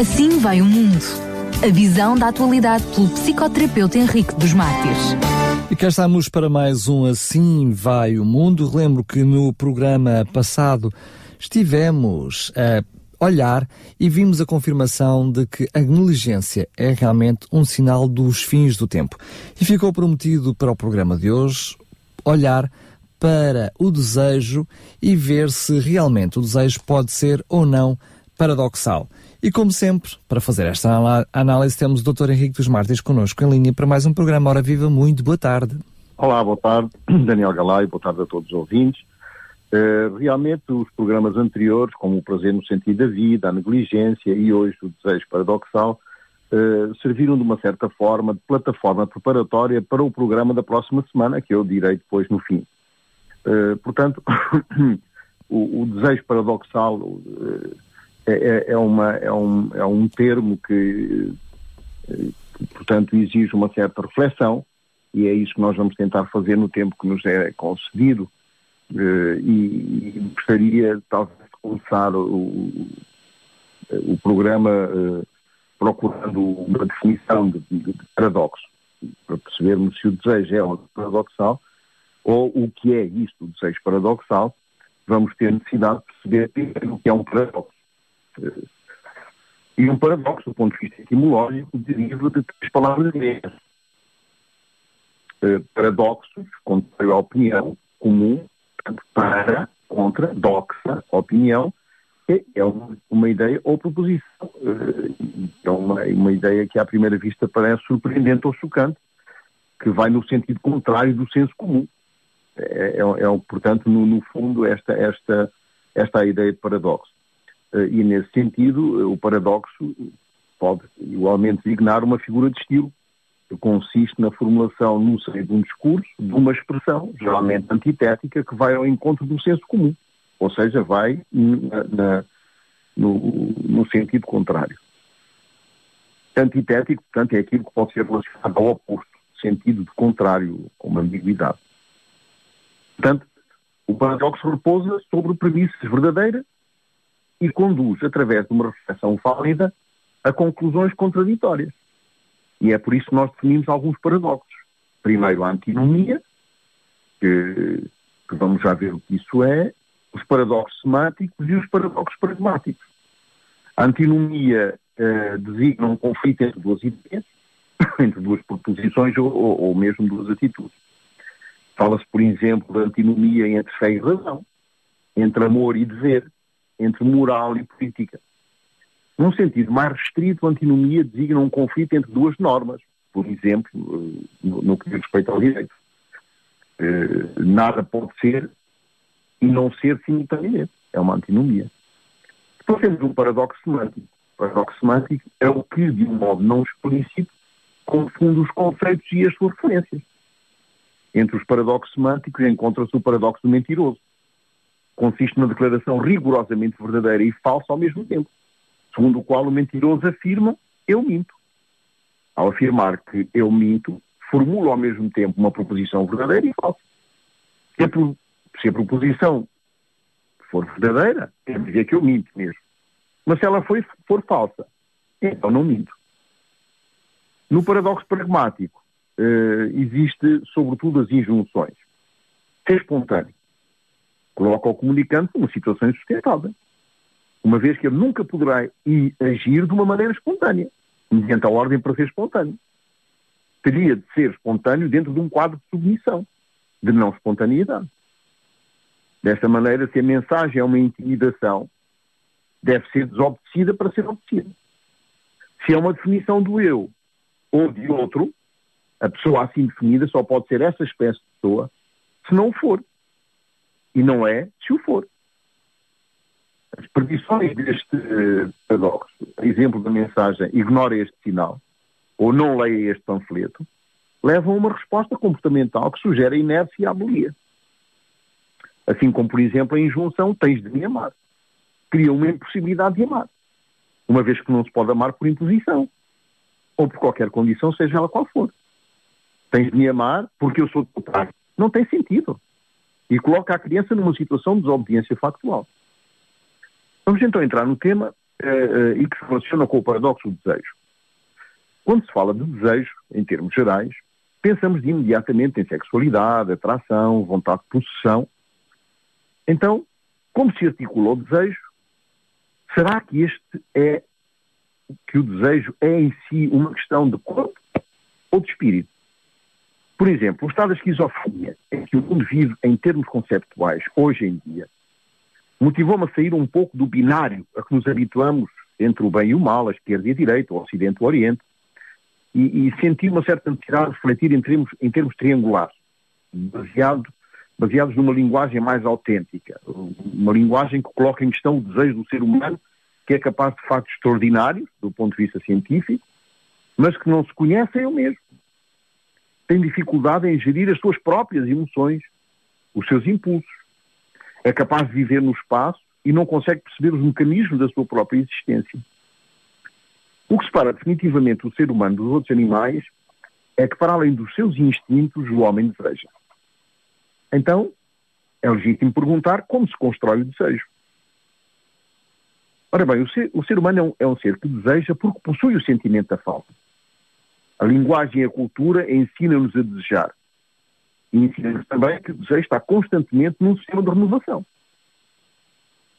Assim vai o mundo. A visão da atualidade pelo psicoterapeuta Henrique dos Mártires. E cá estamos para mais um Assim Vai o Mundo. Lembro que no programa passado estivemos a olhar e vimos a confirmação de que a negligência é realmente um sinal dos fins do tempo. E ficou prometido para o programa de hoje olhar para o desejo e ver se realmente o desejo pode ser ou não paradoxal. E como sempre, para fazer esta análise, temos o Dr. Henrique dos Martins connosco em linha para mais um programa Hora Viva. Muito boa tarde. Olá, boa tarde. Daniel Galay, boa tarde a todos os ouvintes. Uh, realmente, os programas anteriores, como o prazer no sentido da vida, a negligência e hoje o desejo paradoxal, uh, serviram de uma certa forma de plataforma preparatória para o programa da próxima semana, que eu direi depois no fim. Uh, portanto, o, o, desejo paradoxal é, é, é, uma, é, um, é um termo que, que, portanto, exige uma certa reflexão e é isso que nós vamos tentar fazer no tempo que nos é concedido Uh, e, e, gostaria talvez de começar o, o programa uh, procurando uma definição de, de, paradoxo, para percebermos se o desejo é paradoxal ou o que é isto, o desejo paradoxal, vamos ter necessidade de perceber o que é um paradoxo. E um paradoxo, do ponto de vista etimológico, deriva de três palavras gregas. paradoxos, contrário à opinião comum, para, contra, doxa, opinião, é, uma, uma, ideia ou proposição. Eh, é uma, uma ideia que à primeira vista parece surpreendente ou chocante, que vai no sentido contrário do senso comum. É, é, é portanto, no, no, fundo, esta, esta, esta é ideia de paradoxo. Eh, e nesse sentido, o paradoxo pode igualmente designar uma figura de estilo, consiste na formulação no seio de um discurso de uma expressão, geralmente antitética, que vai ao encontro do senso comum, ou seja, vai na, na, no, no, sentido contrário. Antitético, portanto, é aquilo que pode ser relacionado ao oposto, sentido de contrário, com uma ambiguidade. Portanto, o paradoxo repousa sobre premissas verdadeiras e conduz, através de uma reflexão válida, a conclusões contraditórias. E é por isso que nós definimos alguns paradoxos. Primeiro, a antinomia, que, que vamos já ver o que isso é, os paradoxos semânticos e os paradoxos pragmáticos. A antinomia eh, designa um conflito entre duas ideias, entre duas proposições ou, ou, ou mesmo duas atitudes. Fala-se, por exemplo, da antinomia entre fé e razão, entre amor e dever, entre moral e política. Num sentido mais restrito, a antinomia designa um conflito entre duas normas, por exemplo, eh, no, que diz respeito ao direito. Eh, nada pode ser e não ser simultaneamente. É uma antinomia. Depois temos um paradoxo semântico. O paradoxo semântico é o que, de um modo não explícito, confunde os conceitos e as suas referências. Entre os paradoxos semânticos encontra-se o paradoxo do mentiroso. Consiste numa declaração rigorosamente verdadeira e falsa ao mesmo tempo segundo o qual o mentiroso afirma eu minto. Ao afirmar que eu minto, formula ao mesmo tempo uma proposição verdadeira e falsa. Se a, se a proposição for verdadeira, quer dizer que eu minto mesmo. Mas se ela for, for falsa, então não minto. No paradoxo pragmático, eh, existe sobretudo as injunções. Ser espontâneo. Coloca o comunicante numa situação insustentável uma vez que ele nunca poderá agir de uma maneira espontânea, mediante a ordem para ser espontâneo. Teria de ser espontâneo dentro de um quadro de submissão, de não espontaneidade. Desta maneira, se a mensagem é uma intimidação, deve ser desobedecida para ser obedecida. Se é uma definição do eu ou de outro, a pessoa assim definida só pode ser essa espécie de pessoa se não for. E não é se o for. As predições deste uh, paradoxo, exemplo da mensagem ignora este sinal, ou não leia este panfleto, levam a uma resposta comportamental que sugere a inércia e a abolia. Assim como, por exemplo, a injunção tens de me amar. Cria uma impossibilidade de amar. Uma vez que não se pode amar por imposição. Ou por qualquer condição, seja ela qual for. Tens de me amar porque eu sou de. Não tem sentido. E coloca a criança numa situação de desobediência factual. Vamos então entrar no tema uh, e que se relaciona com o paradoxo do desejo. Quando se fala de desejo, em termos gerais, pensamos imediatamente em sexualidade, atração, vontade de possessão. Então, como se articula o desejo, será que este é que o desejo é em si uma questão de corpo ou de espírito? Por exemplo, o estado da esquizofrenia, em que o mundo vive em termos conceptuais hoje em dia, motivou-me a sair um pouco do binário a que nos habituamos entre o bem e o mal, a esquerda e a direita, o ocidente e o oriente, e, e senti uma certa necessidade de refletir em termos, em termos triangulares, baseado, baseados numa linguagem mais autêntica, uma linguagem que coloca em questão o desejo do ser humano, que é capaz de factos extraordinários, do ponto de vista científico, mas que não se conhece a ele mesmo tem dificuldade em gerir as suas próprias emoções, os seus impulsos. É capaz de viver no espaço e não consegue perceber os mecanismos da sua própria existência. O que separa definitivamente o ser humano dos outros animais é que, para além dos seus instintos, o homem deseja. Então, é legítimo perguntar como se constrói o desejo. Ora bem, o ser, o ser humano é um, é um ser que deseja porque possui o sentimento da falta. A linguagem e a cultura ensinam-nos a desejar. E ensinam-nos também que o desejo está constantemente num sistema de renovação.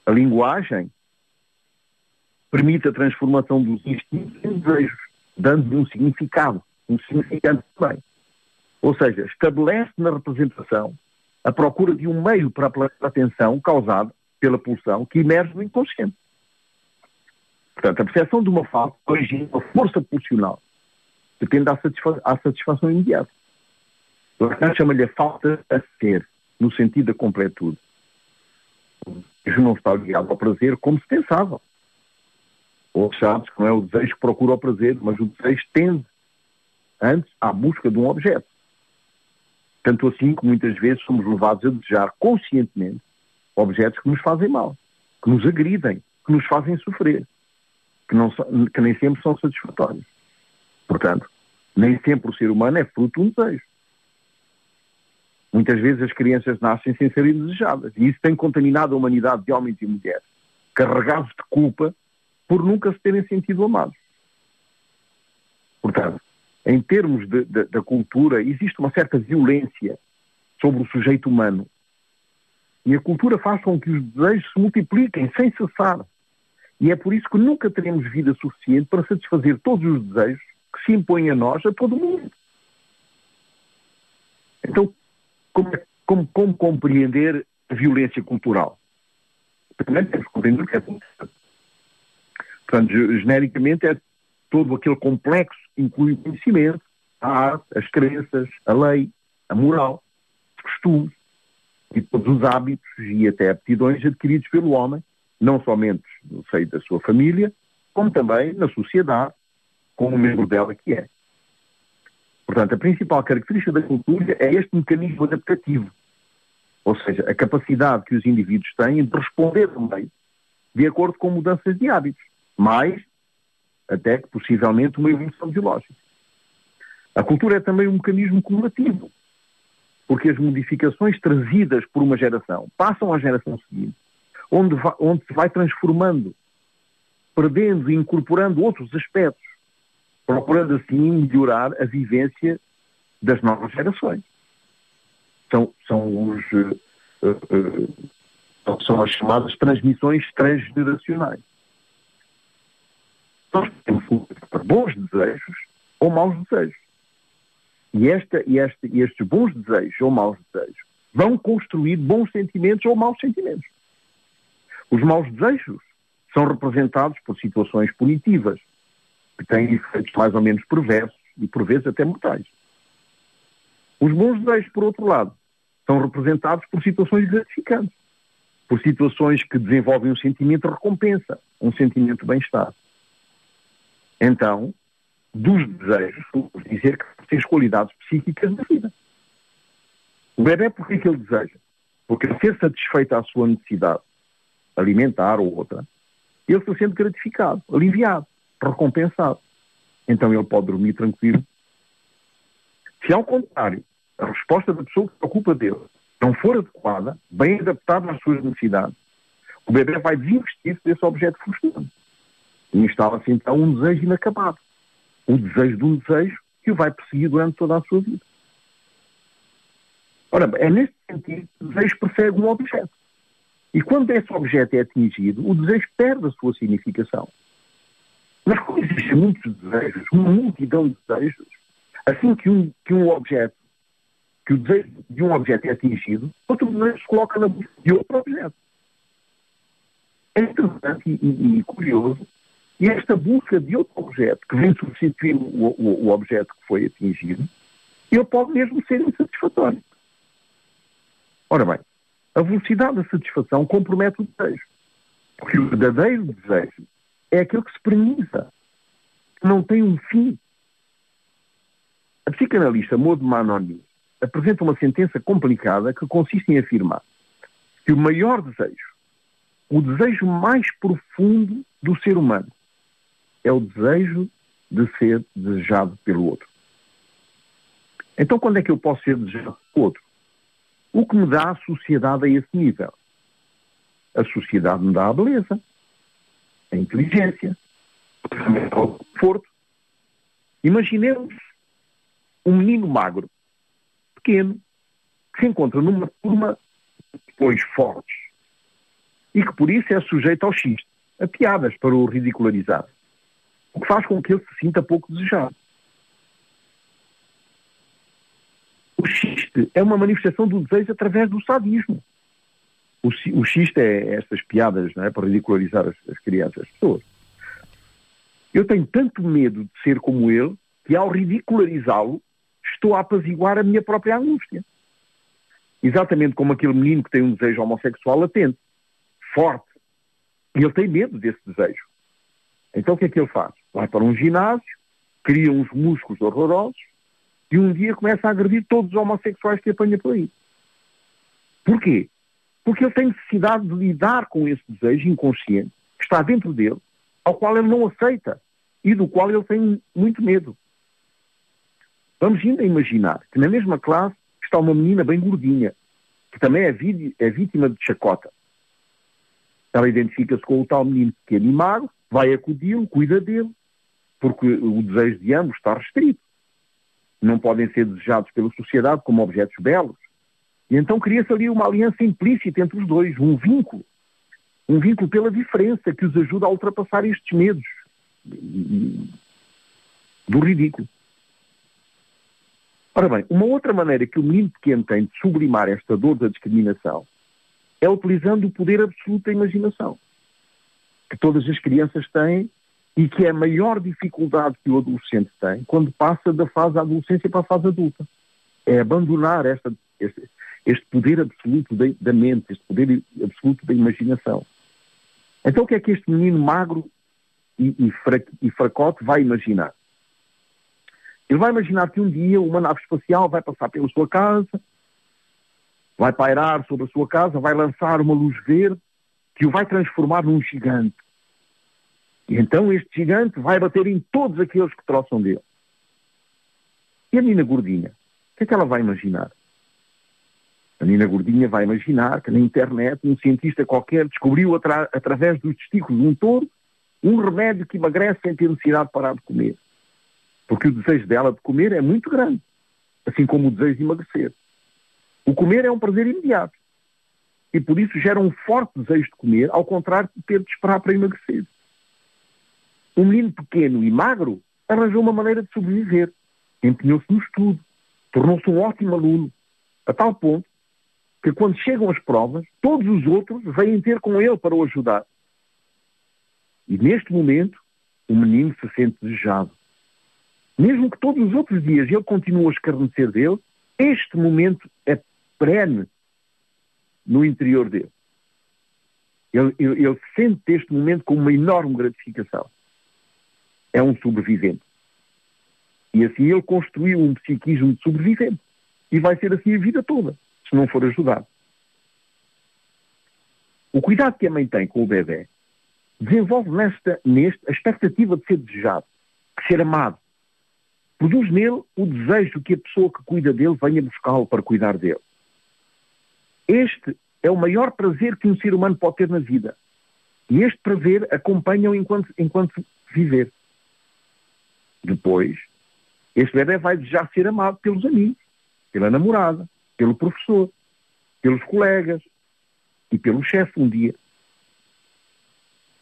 A linguagem permite a transformação dos instintos em desejos, dando-lhe um significado, um significante também. Ou seja, estabelece na representação a procura de um meio para a atenção causada pela pulsão que emerge do inconsciente. Portanto, a percepção de uma falta origina uma força pulsional depende da satisfa à satisfação imediata. Lacan chama-lhe a falta a ser, no sentido da completude. Isso não está ligado ao prazer como se pensava. Ou sabes que não é o desejo que procura o prazer, mas o desejo tende antes à busca de um objeto. Tanto assim que muitas vezes somos levados a desejar conscientemente objetos que nos fazem mal, que nos agridem, que nos fazem sofrer, que, não, que nem sempre são satisfatórios. Portanto, nem sempre o ser humano é fruto de um desejo. Muitas vezes as crianças nascem sem serem desejadas. E isso tem contaminado a humanidade de homens e mulheres, carregados de culpa por nunca se terem sentido amados. Portanto, em termos de, de, da cultura, existe uma certa violência sobre o sujeito humano. E a cultura faz com que os desejos se multipliquem sem cessar. E é por isso que nunca teremos vida suficiente para satisfazer todos os desejos que se impõe a nós, a todo mundo. Então, como, é, como, como compreender a violência cultural? Primeiro temos que compreender o que é Portanto, genericamente é todo aquele complexo que inclui o conhecimento, a arte, as crenças, a lei, a moral, os costumes e todos os hábitos e até aptidões adquiridos pelo homem, não somente no seio da sua família, como também na sociedade, como membro dela que é. Portanto, a principal característica da cultura é este mecanismo adaptativo, ou seja, a capacidade que os indivíduos têm de responder também de acordo com mudanças de hábitos, mais até que possivelmente uma evolução biológica. A cultura é também um mecanismo cumulativo, porque as modificações trazidas por uma geração passam à geração seguinte, onde, onde se vai transformando, perdendo e incorporando outros aspectos procurando assim melhorar a vivência das novas gerações. São, são, os, uh, uh, são as chamadas transmissões transgeracionais. Nós temos bons desejos ou maus desejos. E, esta, e, este, e estes bons desejos ou maus desejos vão construir bons sentimentos ou maus sentimentos. Os maus desejos são representados por situações punitivas, que têm efeitos mais ou menos perversos e por vezes até mortais. Os bons desejos, por outro lado, são representados por situações gratificantes, por situações que desenvolvem um sentimento de recompensa, um sentimento de bem-estar. Então, dos desejos, dizer que tem as qualidades psíquicas da vida. O bebê, por que ele deseja? Porque ser satisfeita a sua necessidade alimentar ou outra, ele se sente gratificado, aliviado recompensado. Então ele pode dormir tranquilo. Se ao contrário, a resposta da pessoa que se ocupa dele não for adequada, bem adaptada às suas necessidades, o bebê vai desinvestir-se desse objeto frustrante. instala-se então um desejo inacabado. O desejo de um desejo que o vai perseguir durante toda a sua vida. Ora, é neste sentido que o desejo persegue um objeto. E quando esse objeto é atingido, o desejo perde a sua significação. Mas como existem muitos desejos, uma multidão de desejos, assim que um, que um objeto, que o desejo de um objeto é atingido, outro desejo se coloca na busca de outro objeto. É interessante e, e, e curioso e esta busca de outro objeto que vem substituir o, o, o objeto que foi atingido, ele pode mesmo ser insatisfatório. Ora bem, a velocidade da satisfação compromete o desejo. Porque o verdadeiro desejo é aquele que se premisa, que não tem um fim. A psicanalista Maud Manoni apresenta uma sentença complicada que consiste em afirmar que o maior desejo, o desejo mais profundo do ser humano, é o desejo de ser desejado pelo outro. Então, quando é que eu posso ser desejado pelo outro? O que me dá a sociedade a esse nível? A sociedade me dá a beleza, a inteligência, o conforto. Imaginemos um menino magro, pequeno, que se encontra numa turma de depois fortes e que por isso é sujeito ao xiste, a piadas para o ridicularizar, o que faz com que ele se sinta pouco desejado. O xiste é uma manifestação do desejo através do sadismo. O, o xiste é estas piadas não é, para ridicularizar as, as crianças, as pessoas. Eu tenho tanto medo de ser como ele que ao ridicularizá-lo estou a apaziguar a minha própria angústia. Exatamente como aquele menino que tem um desejo homossexual latente, forte. E ele tem medo desse desejo. Então o que é que ele faz? Vai para um ginásio, cria uns músculos horrorosos e um dia começa a agredir todos os homossexuais que apanha por aí. Porquê? Porque ele tem necessidade de lidar com esse desejo inconsciente que está dentro dele, ao qual ele não aceita e do qual ele tem muito medo. Vamos ainda imaginar que na mesma classe está uma menina bem gordinha, que também é, é vítima de chacota. Ela identifica-se com o tal menino pequeno e magro, vai acudi-lo, cuida dele, porque o desejo de ambos está restrito. Não podem ser desejados pela sociedade como objetos belos. E então cria-se ali uma aliança implícita entre os dois, um vínculo. Um vínculo pela diferença que os ajuda a ultrapassar estes medos do ridículo. Ora bem, uma outra maneira que o menino pequeno tem de sublimar esta dor da discriminação é utilizando o poder absoluto da imaginação, que todas as crianças têm e que é a maior dificuldade que o adolescente tem quando passa da fase da adolescência para a fase adulta. É abandonar esta, este, este poder absoluto da, da, mente, este poder absoluto da imaginação. Então o que é que este menino magro e, e, fra, e fracote vai imaginar? Ele vai imaginar que um dia uma nave espacial vai passar pela sua casa, vai pairar sobre a sua casa, vai lançar uma luz verde que o vai transformar num gigante. E então este gigante vai bater em todos aqueles que troçam dele. E a menina gordinha? O que é que ela vai imaginar? A menina gordinha vai imaginar que na internet um cientista qualquer descobriu atra através dos testículos de um touro um remédio que emagrece sem ter necessidade de parar de comer. Porque o desejo dela de comer é muito grande, assim como o desejo de emagrecer. O comer é um prazer imediato. E por isso gera um forte desejo de comer, ao contrário de ter de esperar para emagrecer. Um menino pequeno e magro arranjou uma maneira de sobreviver. Empenhou-se no estudo. Tornou-se um ótimo aluno. A tal ponto que quando chegam as provas, todos os outros vêm ter com ele para o ajudar. E neste momento, o menino se sente desejado. Mesmo que todos os outros dias ele continue a escarnecer dele, este momento é perene no interior dele. Ele, ele, ele sente este momento com uma enorme gratificação é um sobrevivente. E assim ele construiu um psiquismo de sobrevivente. E vai ser assim a vida toda, se não for ajudado. O cuidado que a mãe tem com o bebê desenvolve nesta, neste a expectativa de ser desejado, de ser amado. Produz nele o desejo que a pessoa que cuida dele venha buscá-lo para cuidar dele. Este é o maior prazer que um ser humano pode ter na vida. E este prazer acompanha-o enquanto, enquanto viver. Depois, este bebê vai desejar ser amado pelos amigos, pela namorada, pelo professor, pelos colegas e pelo chefe um dia.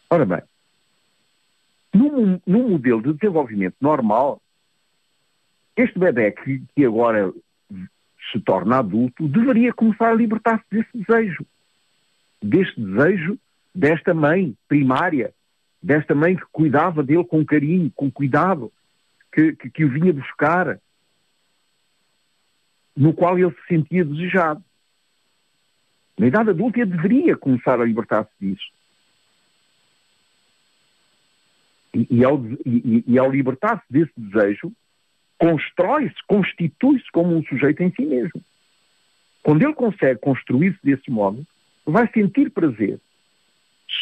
Ora bem, num, num modelo de desenvolvimento normal, este bebê que, que agora se torna adulto deveria começar a libertar-se desse desejo. Deste desejo desta mãe primária, desta mãe que cuidava dele com carinho, com cuidado, que, que, que o vinha buscar, no qual ele se sentia desejado. Na idade adulta ele deveria começar a libertar-se disso. E, e ao, e, ao libertar-se desse desejo, constrói-se, constitui-se como um sujeito em si mesmo. Quando ele consegue construir-se desse modo, vai sentir prazer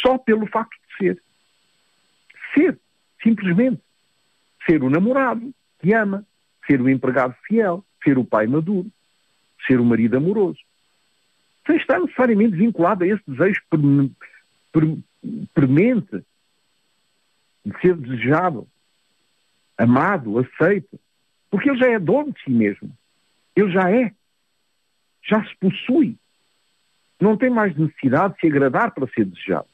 só pelo facto de ser. Ser, simplesmente. Ser o namorado que ama, ser o empregado fiel, ser o pai maduro, ser o marido amoroso. Sem estar necessariamente vinculado a esse desejo premente de ser desejado, amado, aceito, porque ele já é dono de si mesmo. Ele já é. Já se possui. Não tem mais necessidade de se agradar para ser desejado.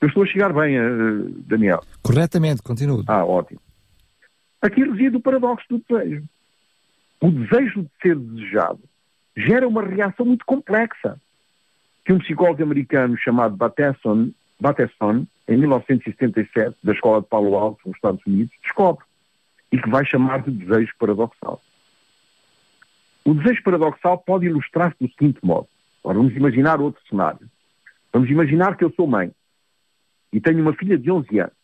Eu estou a chegar bem, uh, Daniel. Corretamente, continuo. Ah, ótimo. Aqui reside o paradoxo do desejo. O desejo de ser desejado gera uma reação muito complexa que um psicólogo americano chamado Bateson, Bateson em 1977, da Escola de Palo Alto, nos Estados Unidos, descobre e que vai chamar de desejo paradoxal. O desejo paradoxal pode ilustrar-se do seguinte modo. Agora vamos imaginar outro cenário. Vamos imaginar que eu sou mãe e tenho uma filha de 11 anos.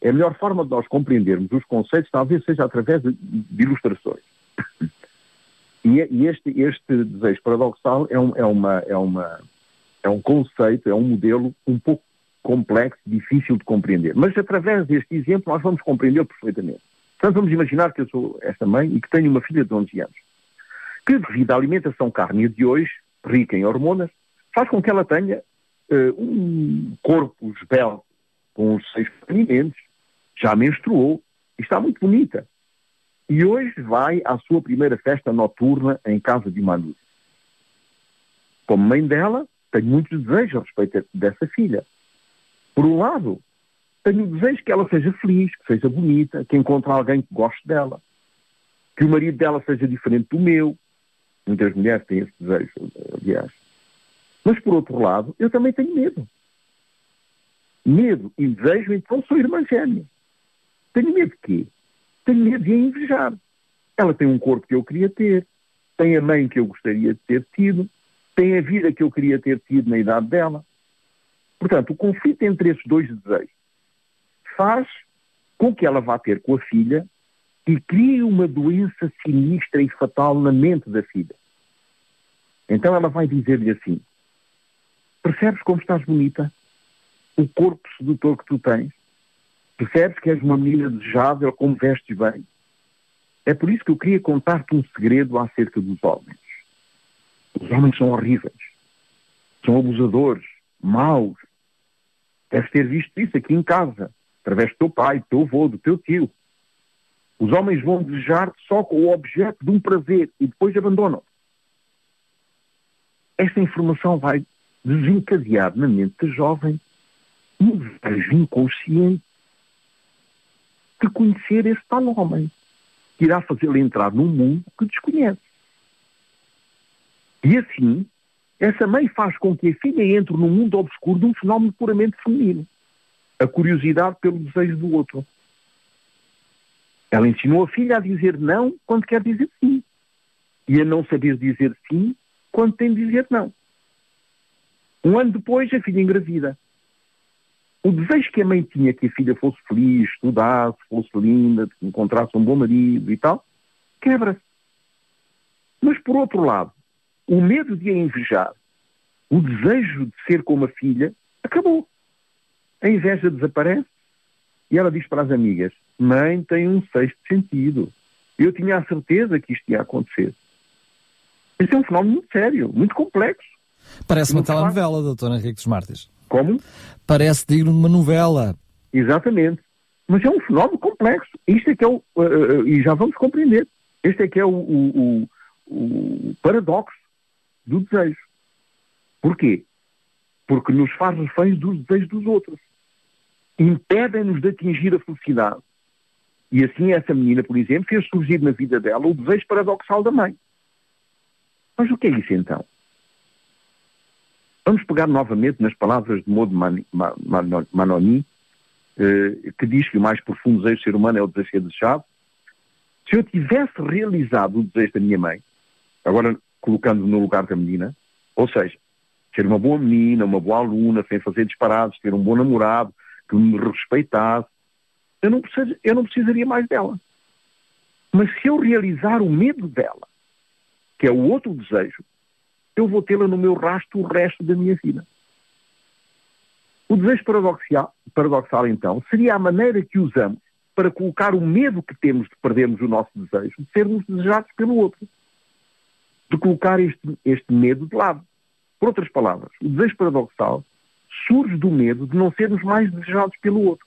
É a melhor forma de nós compreendermos os conceitos talvez seja através de, de ilustrações. E, e este, este, desejo paradoxal é, um, é, uma, é, uma, é um conceito, é um modelo um pouco complexo, difícil de compreender. Mas através deste exemplo nós vamos compreender perfeitamente. Portanto, vamos imaginar que eu sou esta mãe e que tenho uma filha de 11 anos, que devido à alimentação cárnea de hoje, rica em hormonas, faz com que ela tenha uh, um corpo esbelto, com os seios pequeninos, já menstruou e está muito bonita. E hoje vai à sua primeira festa noturna em casa de Manu. Como mãe dela, tenho muitos desejos a respeito dessa filha. Por um lado, tenho o desejo que ela seja feliz, que seja bonita, que encontre alguém que goste dela, que o marido dela seja diferente do meu. Muitas mulheres têm esse desejo, aliás. Mas, por outro lado, eu também tenho medo. Medo e desejo, então, sou irmã gêmea. Tenho medo de quê? Tenho medo de a invejar. Ela tem um corpo que eu queria ter, tem a mãe que eu gostaria de ter tido, tem a vida que eu queria ter tido na idade dela. Portanto, o conflito entre esses dois desejos faz com que ela vá ter com a filha e crie uma doença sinistra e fatal na mente da filha. Então ela vai dizer-lhe assim: Percebes como estás bonita? O corpo sedutor que tu tens? Percebes que és uma menina desejável, como vestes bem? É por isso que eu queria contar-te um segredo acerca dos homens. Os homens são horríveis. São abusadores, maus. Deves ter visto isso aqui em casa através do teu pai, do teu avô, do teu tio. Os homens vão desejar-te só com o objeto de um prazer e depois abandonam. Esta informação vai desencadear na mente da jovem um desejo inconsciente de conhecer esse tal homem, que irá fazê-lo entrar num mundo que desconhece. E assim, essa mãe faz com que a filha entre num mundo obscuro de um fenómeno puramente feminino a curiosidade pelo desejo do outro. Ela ensinou a filha a dizer não quando quer dizer sim. E a não saber dizer sim quando tem de dizer não. Um ano depois, a filha engravida. O desejo que a mãe tinha que a filha fosse feliz, estudasse, fosse linda, encontrasse um bom marido e tal, quebra-se. Mas, por outro lado, o medo de a invejar, o desejo de ser como a filha, acabou. A inveja desaparece e ela diz para as amigas: Mãe tem um sexto sentido. Eu tinha a certeza que isto ia acontecer. Esse é um fenómeno muito sério, muito complexo. Parece uma telenovela, doutor Henrique dos Martins. Como? Parece digno de uma novela. Exatamente. Mas é um fenómeno complexo. Isto é que é o. Uh, uh, e já vamos compreender. Este é que é o, o, o, o paradoxo do desejo. Porquê? Porque nos faz reféns dos desejos dos outros. Impedem-nos de atingir a felicidade. E assim essa menina, por exemplo, fez surgir na vida dela o desejo paradoxal da mãe. Mas o que é isso então? Vamos pegar novamente nas palavras de Maud Manoni, eh, que diz que o mais profundo desejo do ser humano é o desejo de desejado. Se eu tivesse realizado o desejo da minha mãe, agora colocando no lugar da menina, ou seja, ser uma boa menina, uma boa aluna, sem fazer disparados, ter um bom namorado, que me respeitasse, eu não, preciso, eu não precisaria mais dela. Mas se eu realizar o medo dela, que é o outro desejo, eu vou tê-la no meu rastro o resto da minha vida. O desejo paradoxal, paradoxal, então, seria a maneira que usamos para colocar o medo que temos de perdermos o nosso desejo, de sermos desejados pelo outro. De colocar este, este medo de lado. Por outras palavras, o desejo paradoxal surge do medo de não sermos mais desejados pelo outro.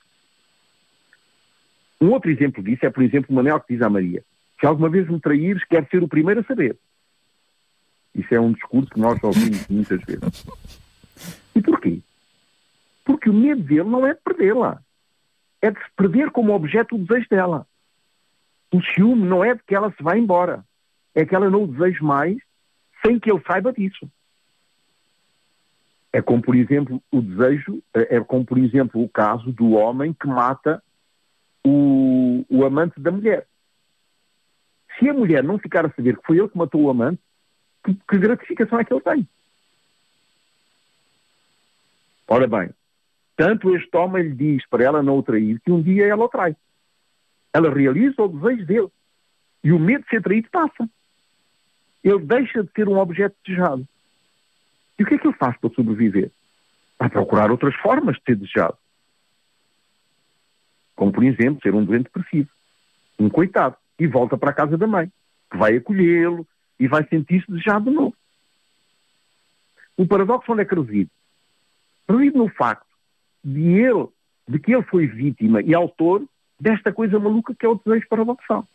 Um outro exemplo disso é, por exemplo, o Manel que diz à Maria: Se alguma vez me traíres, quero ser o primeiro a saber. Isso é um discurso que nós ouvimos muitas vezes. E porquê? Porque o medo dele não é de perdê-la. É de se perder como objeto o desejo dela. O ciúme não é de que ela se vá embora. É que ela não o deseja mais sem que ele saiba disso. É como, por exemplo, o desejo, é como, por exemplo, o caso do homem que mata o, o amante da mulher. Se a mulher não ficar a saber que foi ele que matou o amante, que, que gratificação é que ele tem? Ora bem, tanto este homem lhe diz para ela não o trair, que um dia ela o trai. Ela realiza o desejo dele. E o medo de ser traído passa. Ele deixa de ser um objeto desejado. E o que é que ele faz para sobreviver? Vai procurar outras formas de ser desejado. Como, por exemplo, ser um doente depressivo. Um coitado. E volta para a casa da mãe, que vai acolhê-lo e vai sentir-se desejado de novo. O paradoxo onde é que reside? Reside no facto de ele, de que ele foi vítima e autor desta coisa maluca que é o desejo paradoxal.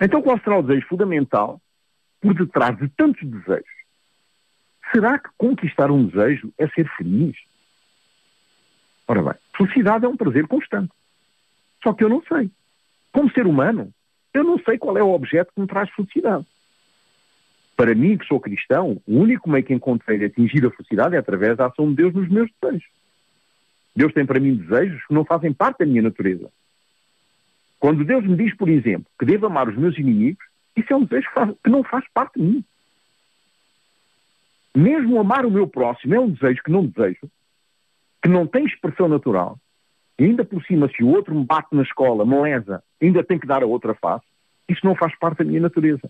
Então qual será o desejo fundamental por detrás de tantos desejos? Será que conquistar um desejo é ser feliz? Ora bem, felicidade é um prazer constante. Só que eu não sei. Como ser humano, eu não sei qual é o objeto que me traz felicidade. Para mim, que sou cristão, o único meio que encontrei de atingir a felicidade é através da ação de Deus nos meus desejos. Deus tem para mim desejos que não fazem parte da minha natureza. Quando Deus me diz, por exemplo, que devo amar os meus inimigos, isso é um desejo que, faz, que não faz parte de mim. Mesmo amar o meu próximo é um desejo que não desejo, que não tem expressão natural, e ainda por cima, se o outro me bate na escola, me ainda tem que dar a outra face, isso não faz parte da minha natureza.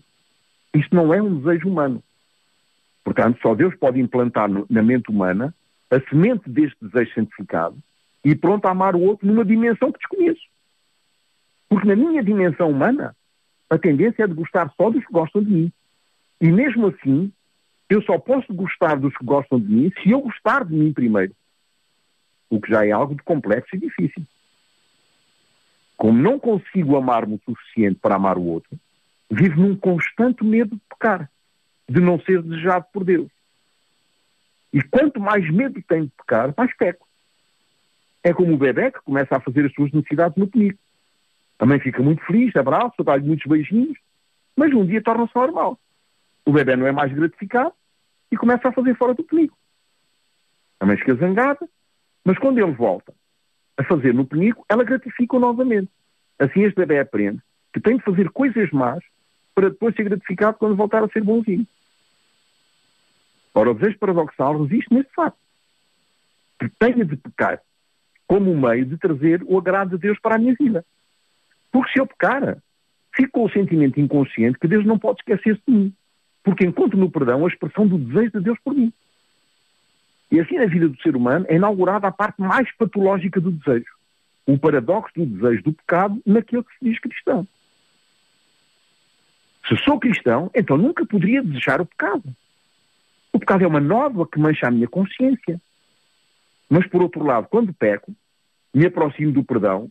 Isto não é um desejo humano. Portanto, só Deus pode implantar na mente humana a semente deste desejo santificado e pronto a amar o outro numa dimensão que desconheço. Porque na minha dimensão humana, a tendência é de gostar só dos que gostam de mim. E mesmo assim, eu só posso gostar dos que gostam de mim se eu gostar de mim primeiro o que já é algo de complexo e difícil. Como não consigo amar-me o suficiente para amar o outro, vivo num constante medo de pecar, de não ser desejado por Deus. E quanto mais medo tenho de pecar, mais peco. É como o bebê que começa a fazer as suas necessidades no penico. A mãe fica muito feliz, abraça, dá-lhe muitos beijinhos, mas um dia torna-se normal. O bebê não é mais gratificado e começa a fazer fora do penico. A mãe fica zangada, mas quando ele volta a fazer no penico, ela gratifica-o novamente. Assim este bebê aprende que tem de fazer coisas más para depois ser gratificado quando voltar a ser bonzinho. Ora, o desejo paradoxal resiste neste facto. Que tenha de pecar como um meio de trazer o agrado de Deus para a minha vida. Porque se eu pecar, fico com o sentimento inconsciente que Deus não pode esquecer-se de mim. Porque encontro no perdão a expressão do desejo de Deus por mim. E assim na vida do ser humano é inaugurada a parte mais patológica do desejo. O paradoxo do desejo do pecado naquele que se diz cristão. Se sou cristão, então nunca poderia desejar o pecado. O pecado é uma nódoa que mancha a minha consciência. Mas, por outro lado, quando peco, me aproximo do perdão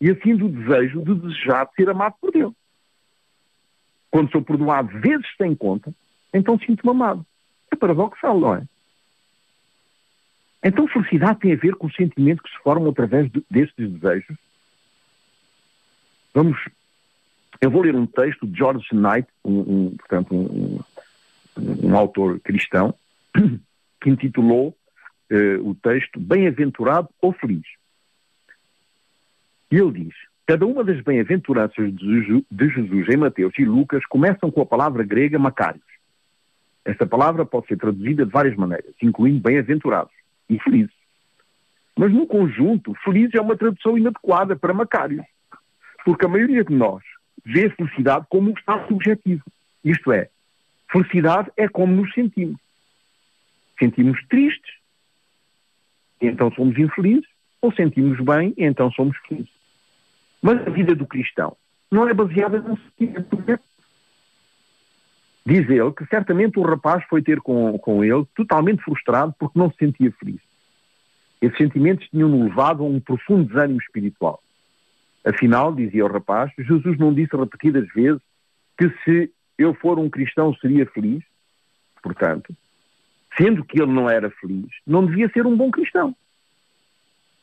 e assim do desejo de desejar de ser amado por Deus. Quando sou perdoado vezes sem conta, então sinto-me amado. É paradoxal, não é? Então, felicidade tem a ver com o sentimento que se forma através de, destes desejos. Vamos. Eu vou ler um texto de George Knight, um, um portanto, um, um, autor cristão, que intitulou uh, o texto Bem-aventurado ou Feliz. E ele diz: Cada uma das bem-aventuranças de Jesus em Mateus e Lucas começam com a palavra grega Macários. Esta palavra pode ser traduzida de várias maneiras, incluindo bem-aventurados e. Mas no conjunto, feliz é uma tradução inadequada para Macários, porque a maioria de nós vê felicidade como um estado subjetivo. Isto é, felicidade é como nos sentimos. Sentimos tristes, então somos infelizes, ou sentimos bem, então somos felizes. Mas a vida do cristão não é baseada num sentimento Diz ele que certamente o rapaz foi ter com, com ele totalmente frustrado porque não se sentia feliz. Esses sentimentos tinham-no levado a um profundo desânimo espiritual. Afinal, dizia o rapaz, Jesus não disse repetidas vezes que se eu for um cristão seria feliz. Portanto, sendo que ele não era feliz, não devia ser um bom cristão.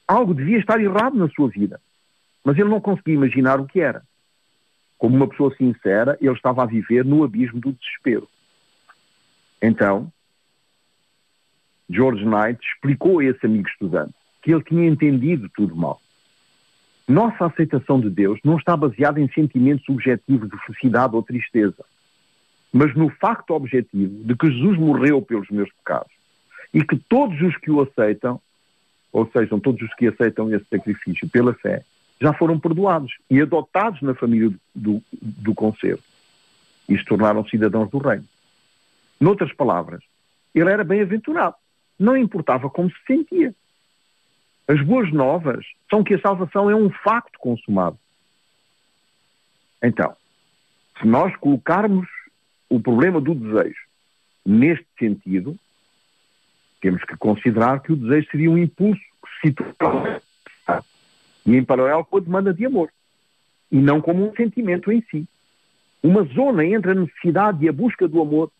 Algo devia estar errado na sua vida. Mas ele não conseguia imaginar o que era. Como uma pessoa sincera, ele estava a viver no abismo do desespero. Então, George Knight explicou a esse amigo estudante que ele tinha entendido tudo mal. Nossa aceitação de Deus não está baseada em sentimentos subjetivos de felicidade ou tristeza, mas no facto objetivo de que Jesus morreu pelos meus pecados e que todos os que o aceitam, ou seja, todos os que aceitam esse sacrifício pela fé, já foram perdoados e adotados na família do, do conselho e se tornaram cidadãos do reino. Noutras palavras, ele era bem-aventurado. Não importava como se sentia. As boas novas são que a salvação é um facto consumado. Então, se nós colocarmos o problema do desejo neste sentido, temos que considerar que o desejo seria um impulso que se situa e em paralelo com a demanda de amor, e não como um sentimento em si. Uma zona entre a necessidade e a busca do amor,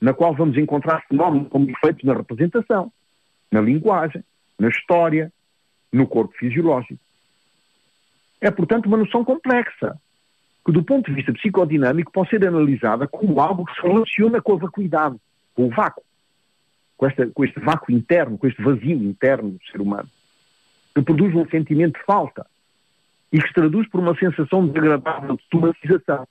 na qual vamos encontrar fenómenos como efeitos na representação, na linguagem, na história, no corpo fisiológico. É, portanto, uma noção complexa, que do ponto de vista psicodinâmico pode ser analisada como algo que se relaciona com a vacuidade, com o vácuo, com, esta, com este vácuo interno, com este vazio interno do ser humano que produz um sentimento de falta e que se traduz por uma sensação desagradável de somatização.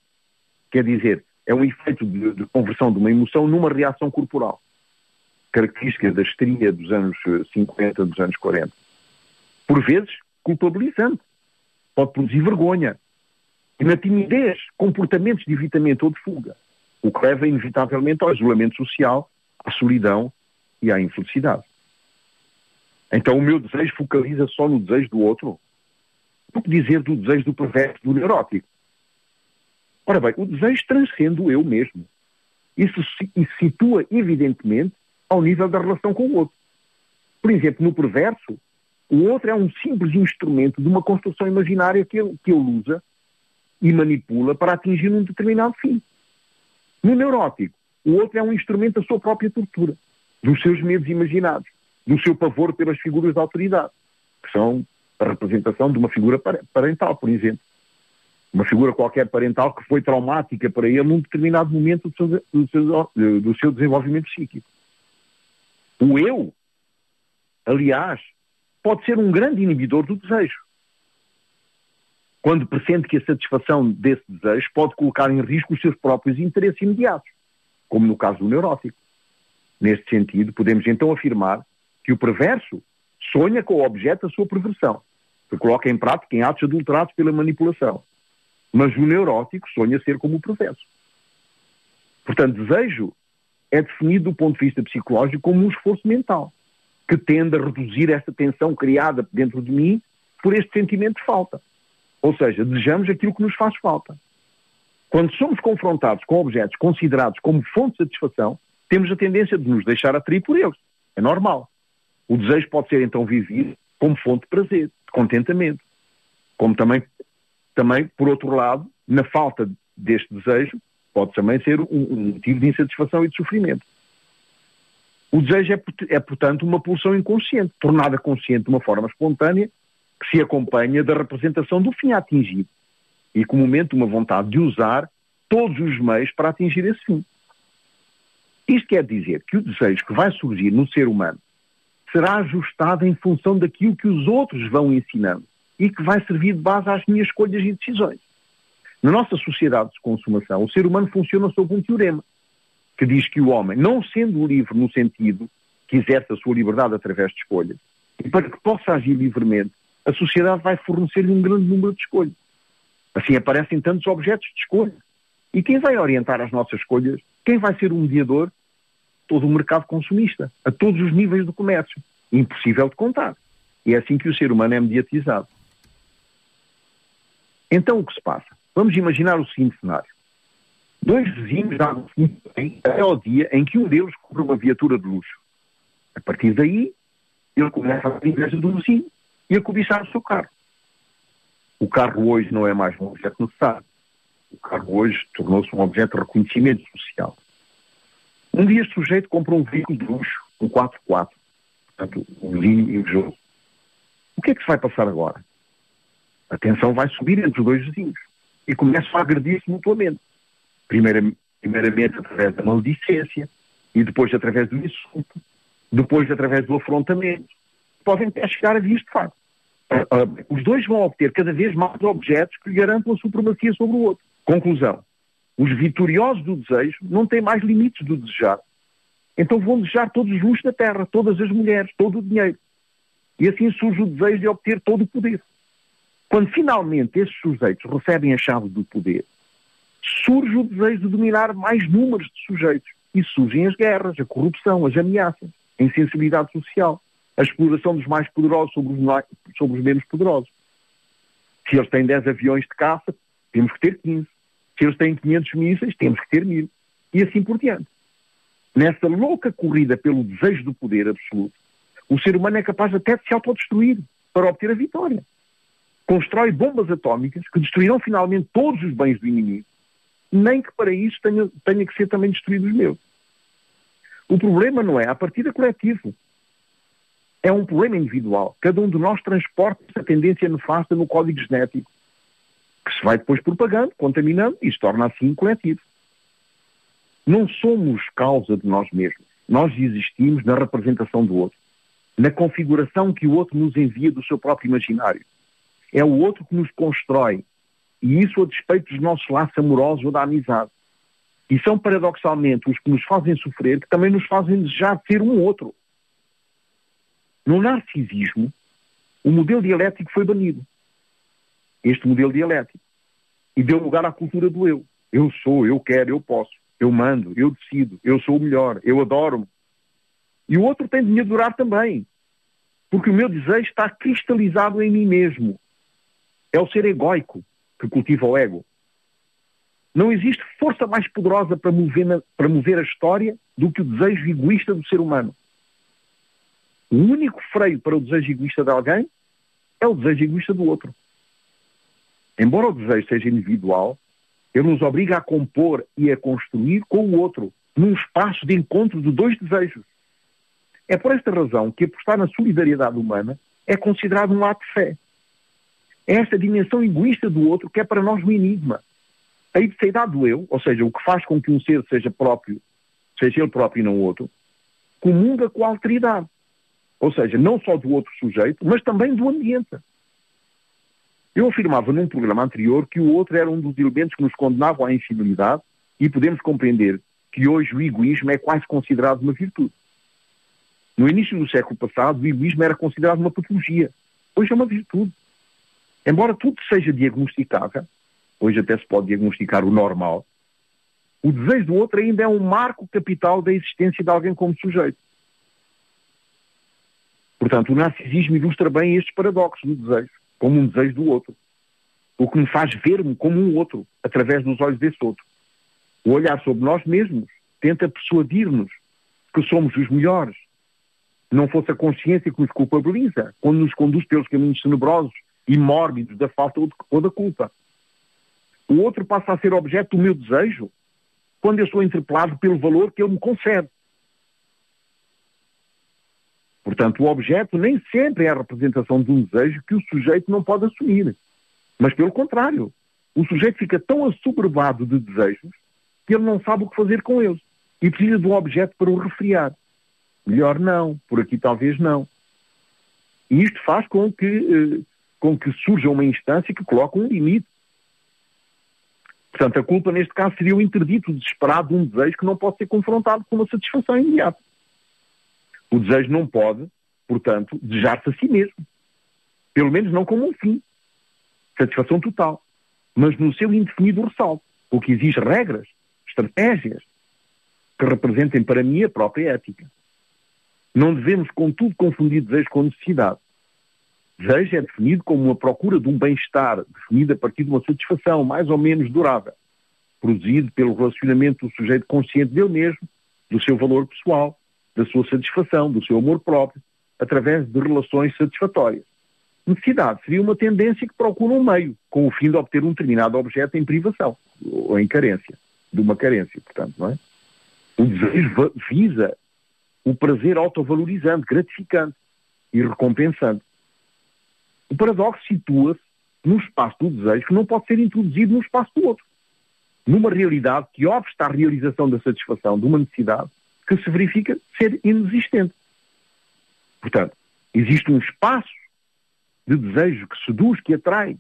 Quer dizer, é um efeito de, de, conversão de uma emoção numa reação corporal. Característica da histeria dos anos 50, eh, dos anos 40. Por vezes, culpabilizante. Pode produzir vergonha. E na timidez, comportamentos de evitamento ou de fuga. O que leva, inevitavelmente, ao isolamento social, à solidão e à infelicidade. Então o meu desejo focaliza só no desejo do outro? O que dizer do desejo do perverso, do neurótico? Ora bem, o desejo transcende o eu mesmo. Isso se situa, evidentemente, ao nível da relação com o outro. Por exemplo, no perverso, o outro é um simples instrumento de uma construção imaginária que ele, que ele usa e manipula para atingir um determinado fim. No neurótico, o outro é um instrumento da sua própria tortura, dos seus medos imaginados do seu pavor pelas figuras de autoridade, que são a representação de uma figura parental, por exemplo. Uma figura qualquer parental que foi traumática para ele num determinado momento do seu, do seu, do seu desenvolvimento psíquico. O eu, aliás, pode ser um grande inibidor do desejo. Quando pressente que a satisfação desse desejo pode colocar em risco os seus próprios interesses imediatos, como no caso do neurótico. Neste sentido, podemos então afirmar que o perverso sonha com o objeto da sua perversão, que coloca em prática em atos adulterados pela manipulação. Mas o neurótico sonha ser como o perverso. Portanto, desejo é definido do ponto de vista psicológico como um esforço mental, que tende a reduzir esta tensão criada dentro de mim por este sentimento de falta. Ou seja, desejamos aquilo que nos faz falta. Quando somos confrontados com objetos considerados como fonte de satisfação, temos a tendência de nos deixar atrair por eles. É normal. O desejo pode ser então vivido como fonte de prazer, de contentamento. Como também, também por outro lado, na falta deste desejo, pode também ser um, um motivo de insatisfação e de sofrimento. O desejo é, é, portanto, uma pulsão inconsciente, tornada consciente de uma forma espontânea, que se acompanha da representação do fim a atingir e comumente uma vontade de usar todos os meios para atingir esse fim. Isto quer dizer que o desejo que vai surgir no ser humano será ajustado em função daquilo que os outros vão ensinando e que vai servir de base às minhas escolhas e decisões. Na nossa sociedade de consumação, o ser humano funciona sob um teorema que diz que o homem, não sendo livre no sentido que exerce a sua liberdade através de escolhas, e para que possa agir livremente, a sociedade vai fornecer-lhe um grande número de escolhas. Assim aparecem tantos objetos de escolha. E quem vai orientar as nossas escolhas? Quem vai ser o mediador? Todo o mercado consumista, a todos os níveis do comércio. Impossível de contar. E é assim que o ser humano é mediatizado. Então o que se passa? Vamos imaginar o seguinte cenário. Dois vizinhos muito bem até ao dia em que um deles compra uma viatura de luxo. A partir daí, ele começa a inveja do vizinho e a cobiçar o seu carro. O carro hoje não é mais um objeto necessário. O carro hoje tornou-se um objeto de reconhecimento social. Um dia este sujeito compra um veículo de luxo, um 4x4, portanto, um vizinho invejoso. O que é que se vai passar agora? A tensão vai subir entre os dois vizinhos e começam a agredir-se mutuamente. Primeiramente, primeiramente através da maldicência e depois através do insulto, depois através do afrontamento. Podem até chegar a vias de facto. Uh, os dois vão obter cada vez mais objetos que lhe garantam a supremacia sobre o outro. Conclusão. Os vitoriosos do desejo não têm mais limites do desejar. Então vão desejar todos os luxos da terra, todas as mulheres, todo o dinheiro. E assim surge o desejo de obter todo o poder. Quando finalmente esses sujeitos recebem a chave do poder, surge o desejo de dominar mais números de sujeitos. E surgem as guerras, a corrupção, as ameaças, a insensibilidade social, a exploração dos mais poderosos sobre os, sobre os menos poderosos. Se eles têm 10 aviões de caça, temos que ter 15. Se eles têm 500 mísseis, temos que ter mil. E assim por diante. Nessa louca corrida pelo desejo do poder absoluto, o ser humano é capaz até de se autodestruir para obter a vitória. Constrói bombas atómicas que destruirão finalmente todos os bens do inimigo, nem que para isso tenha, tenha que ser também destruídos os meus. O problema não é a partida coletivo. É um problema individual. Cada um de nós transporta essa tendência nefasta no código genético, que se vai depois propagando, contaminando e se torna assim coletivo. Não somos causa de nós mesmos. Nós existimos na representação do outro, na configuração que o outro nos envia do seu próprio imaginário. É o outro que nos constrói, e isso a despeito dos nossos laços amorosos ou da amizade. E são, paradoxalmente, os que nos fazem sofrer, que também nos fazem desejar ser um outro. No narcisismo, o modelo dialético foi banido. Este modelo dialético. E deu lugar à cultura do eu. Eu sou, eu quero, eu posso, eu mando, eu decido, eu sou o melhor, eu adoro-me. E o outro tem de me adorar também. Porque o meu desejo está cristalizado em mim mesmo. É o ser egóico que cultiva o ego. Não existe força mais poderosa para mover, para mover a história do que o desejo egoísta do ser humano. O único freio para o desejo egoísta de alguém é o desejo egoísta do outro. Embora o desejo seja individual, ele nos obriga a compor e a construir com o outro, num espaço de encontro de dois desejos. É por esta razão que apostar na solidariedade humana é considerado um ato de fé. É esta dimensão egoísta do outro que é para nós um enigma. A identidade do eu, ou seja, o que faz com que um ser seja próprio, seja ele próprio e não outro, comunga com a alteridade. Ou seja, não só do outro sujeito, mas também do ambiente. Eu afirmava num programa anterior que o outro era um dos elementos que nos condenavam à infidelidade e podemos compreender que hoje o egoísmo é quase considerado uma virtude. No início do século passado, o egoísmo era considerado uma patologia. Hoje é uma virtude. Embora tudo seja diagnosticável, hoje até se pode diagnosticar o normal, o desejo do outro ainda é um marco capital da existência de alguém como sujeito. Portanto, o narcisismo ilustra bem estes paradoxos do desejo, como um desejo do outro. O que me faz ver-me como um outro, através dos olhos desse outro. O olhar sobre nós mesmos tenta persuadir-nos que somos os melhores, não fosse a consciência que nos culpabiliza, quando nos conduz pelos caminhos tenebrosos e mórbidos da falta ou da culpa. O outro passa a ser objeto do meu desejo quando eu sou interpelado pelo valor que ele me concede. Portanto, o objeto nem sempre é a representação de um desejo que o sujeito não pode assumir. Mas, pelo contrário, o sujeito fica tão assoberbado de desejos que ele não sabe o que fazer com eles e precisa de um objeto para o refriar. Melhor não, por aqui talvez não. E isto faz com que, eh, com que surja uma instância que coloque um limite. Portanto, a culpa neste caso seria o interdito desesperado de um desejo que não pode ser confrontado com uma satisfação imediata. O desejo não pode, portanto, desejar-se a si mesmo. Pelo menos não como um fim. Satisfação total. Mas no seu indefinido ressalto. O que exige regras, estratégias, que representem para mim a própria ética. Não devemos, contudo, confundir desejo com necessidade. Desejo é definido como uma procura de um bem-estar, definido a partir de uma satisfação mais ou menos durável, produzido pelo relacionamento do sujeito consciente dele mesmo, do seu valor pessoal, da sua satisfação, do seu amor próprio, através de relações satisfatórias. Necessidade seria uma tendência que procura um meio, com o fim de obter um determinado objeto em privação, ou em carência, de uma carência, portanto, não é? O desejo visa o prazer autovalorizante, gratificante e recompensante. O paradoxo situa-se no espaço do desejo que não pode ser introduzido no espaço do outro. Numa realidade que obsta à realização da satisfação de uma necessidade que se verifica ser inexistente. Portanto, existe um espaço de desejo que seduz, que atrai,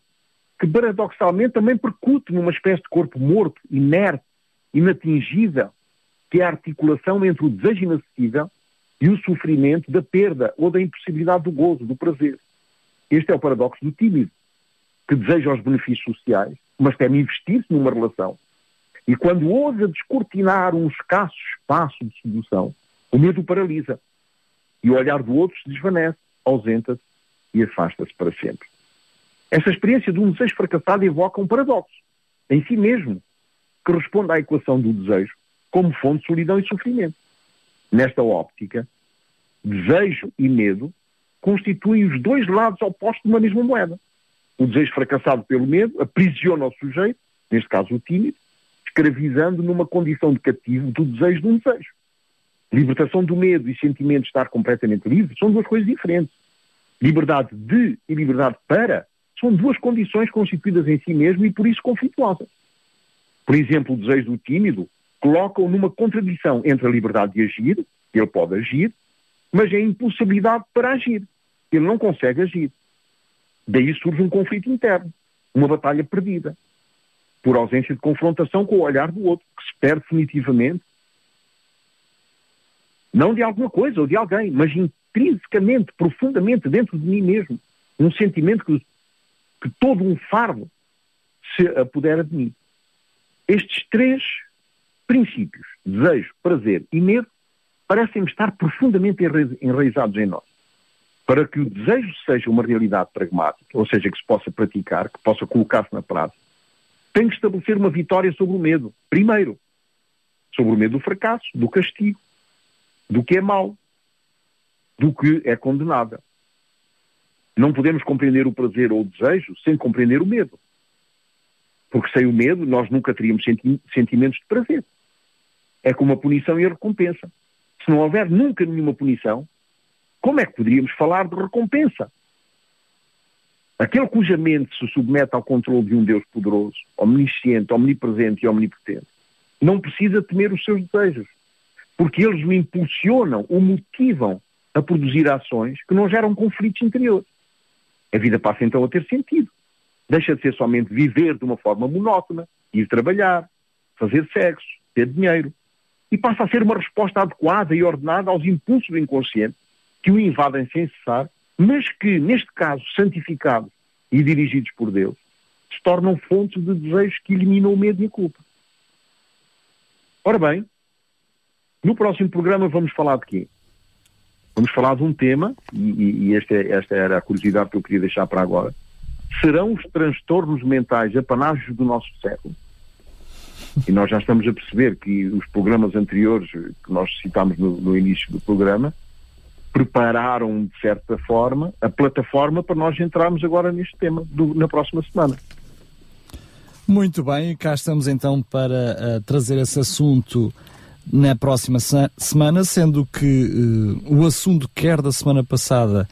que paradoxalmente também percute numa espécie de corpo morto, inerte, inatingível, que é a articulação entre o desejo inacessível e o sofrimento da perda ou da impossibilidade do gozo, do prazer. Este é o paradoxo do tímido, que deseja os benefícios sociais, mas teme investir-se numa relação. E quando ousa descortinar um escasso espaço de sedução, o medo paralisa. E o olhar do outro se desvanece, ausenta-se e afasta-se para sempre. Esta experiência de um desejo fracassado evoca um paradoxo em si mesmo, que responde à equação do desejo como fonte de solidão e sofrimento. Nesta óptica, desejo e medo constituem os dois lados opostos de uma mesma moeda. O desejo fracassado pelo medo aprisiona o sujeito, neste caso o tímido, escravizando numa condição de cativo do desejo de um desejo. Libertação do medo e sentimento de estar completamente livre são duas coisas diferentes. Liberdade de e liberdade para são duas condições constituídas em si mesmo e por isso conflituosas. Por exemplo, o desejo do tímido coloca-o numa contradição entre a liberdade de agir, ele pode agir, mas a impossibilidade para agir. Ele não consegue agir. Daí surge um conflito interno, uma batalha perdida, por ausência de confrontação com o olhar do outro, que se perde definitivamente, não de alguma coisa ou de alguém, mas intrinsecamente, profundamente dentro de mim mesmo, um sentimento que, que todo um fardo se apodera de mim. Estes três princípios, desejo, prazer e medo, parecem estar profundamente enraizados em nós. Para que o desejo seja uma realidade pragmática, ou seja, que se possa praticar, que possa colocar-se na prática, tem que estabelecer uma vitória sobre o medo. Primeiro, sobre o medo do fracasso, do castigo, do que é mau, do que é condenável. Não podemos compreender o prazer ou o desejo sem compreender o medo. Porque sem o medo nós nunca teríamos senti sentimentos de prazer. É como a punição e a recompensa. Se não houver nunca nenhuma punição, como é que poderíamos falar de recompensa? Aquele cuja mente se submete ao controle de um Deus poderoso, omnisciente, omnipresente e omnipotente, não precisa temer os seus desejos, porque eles o impulsionam, o motivam a produzir ações que não geram conflitos interiores. A vida passa então a ter sentido. Deixa de ser somente viver de uma forma monótona, ir trabalhar, fazer sexo, ter dinheiro, e passa a ser uma resposta adequada e ordenada aos impulsos do inconsciente que o invadem sem cessar, mas que, neste caso, santificados e dirigidos por Deus, se tornam fontes de desejos que eliminam o medo e a culpa. Ora bem, no próximo programa vamos falar de quê? Vamos falar de um tema, e, e esta, esta era a curiosidade que eu queria deixar para agora. Serão os transtornos mentais apanágios do nosso século? E nós já estamos a perceber que os programas anteriores que nós citámos no, no início do programa prepararam, de certa forma, a plataforma para nós entrarmos agora neste tema do, na próxima semana. Muito bem, cá estamos então para uh, trazer esse assunto na próxima semana, sendo que uh, o assunto quer da semana passada,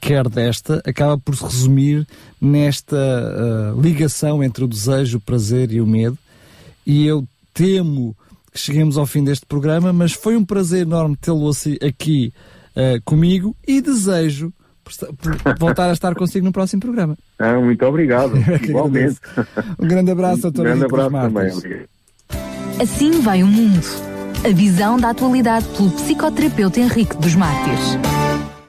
quer desta, acaba por se resumir nesta uh, ligação entre o desejo, o prazer e o medo. E eu temo que cheguemos ao fim deste programa, mas foi um prazer enorme tê-lo aqui uh, comigo e desejo voltar a estar consigo no próximo programa. Ah, muito obrigado. Igualmente. Um grande abraço a todos. Um grande abraço também. Assim vai o mundo. A visão da atualidade pelo psicoterapeuta Henrique dos Mártires.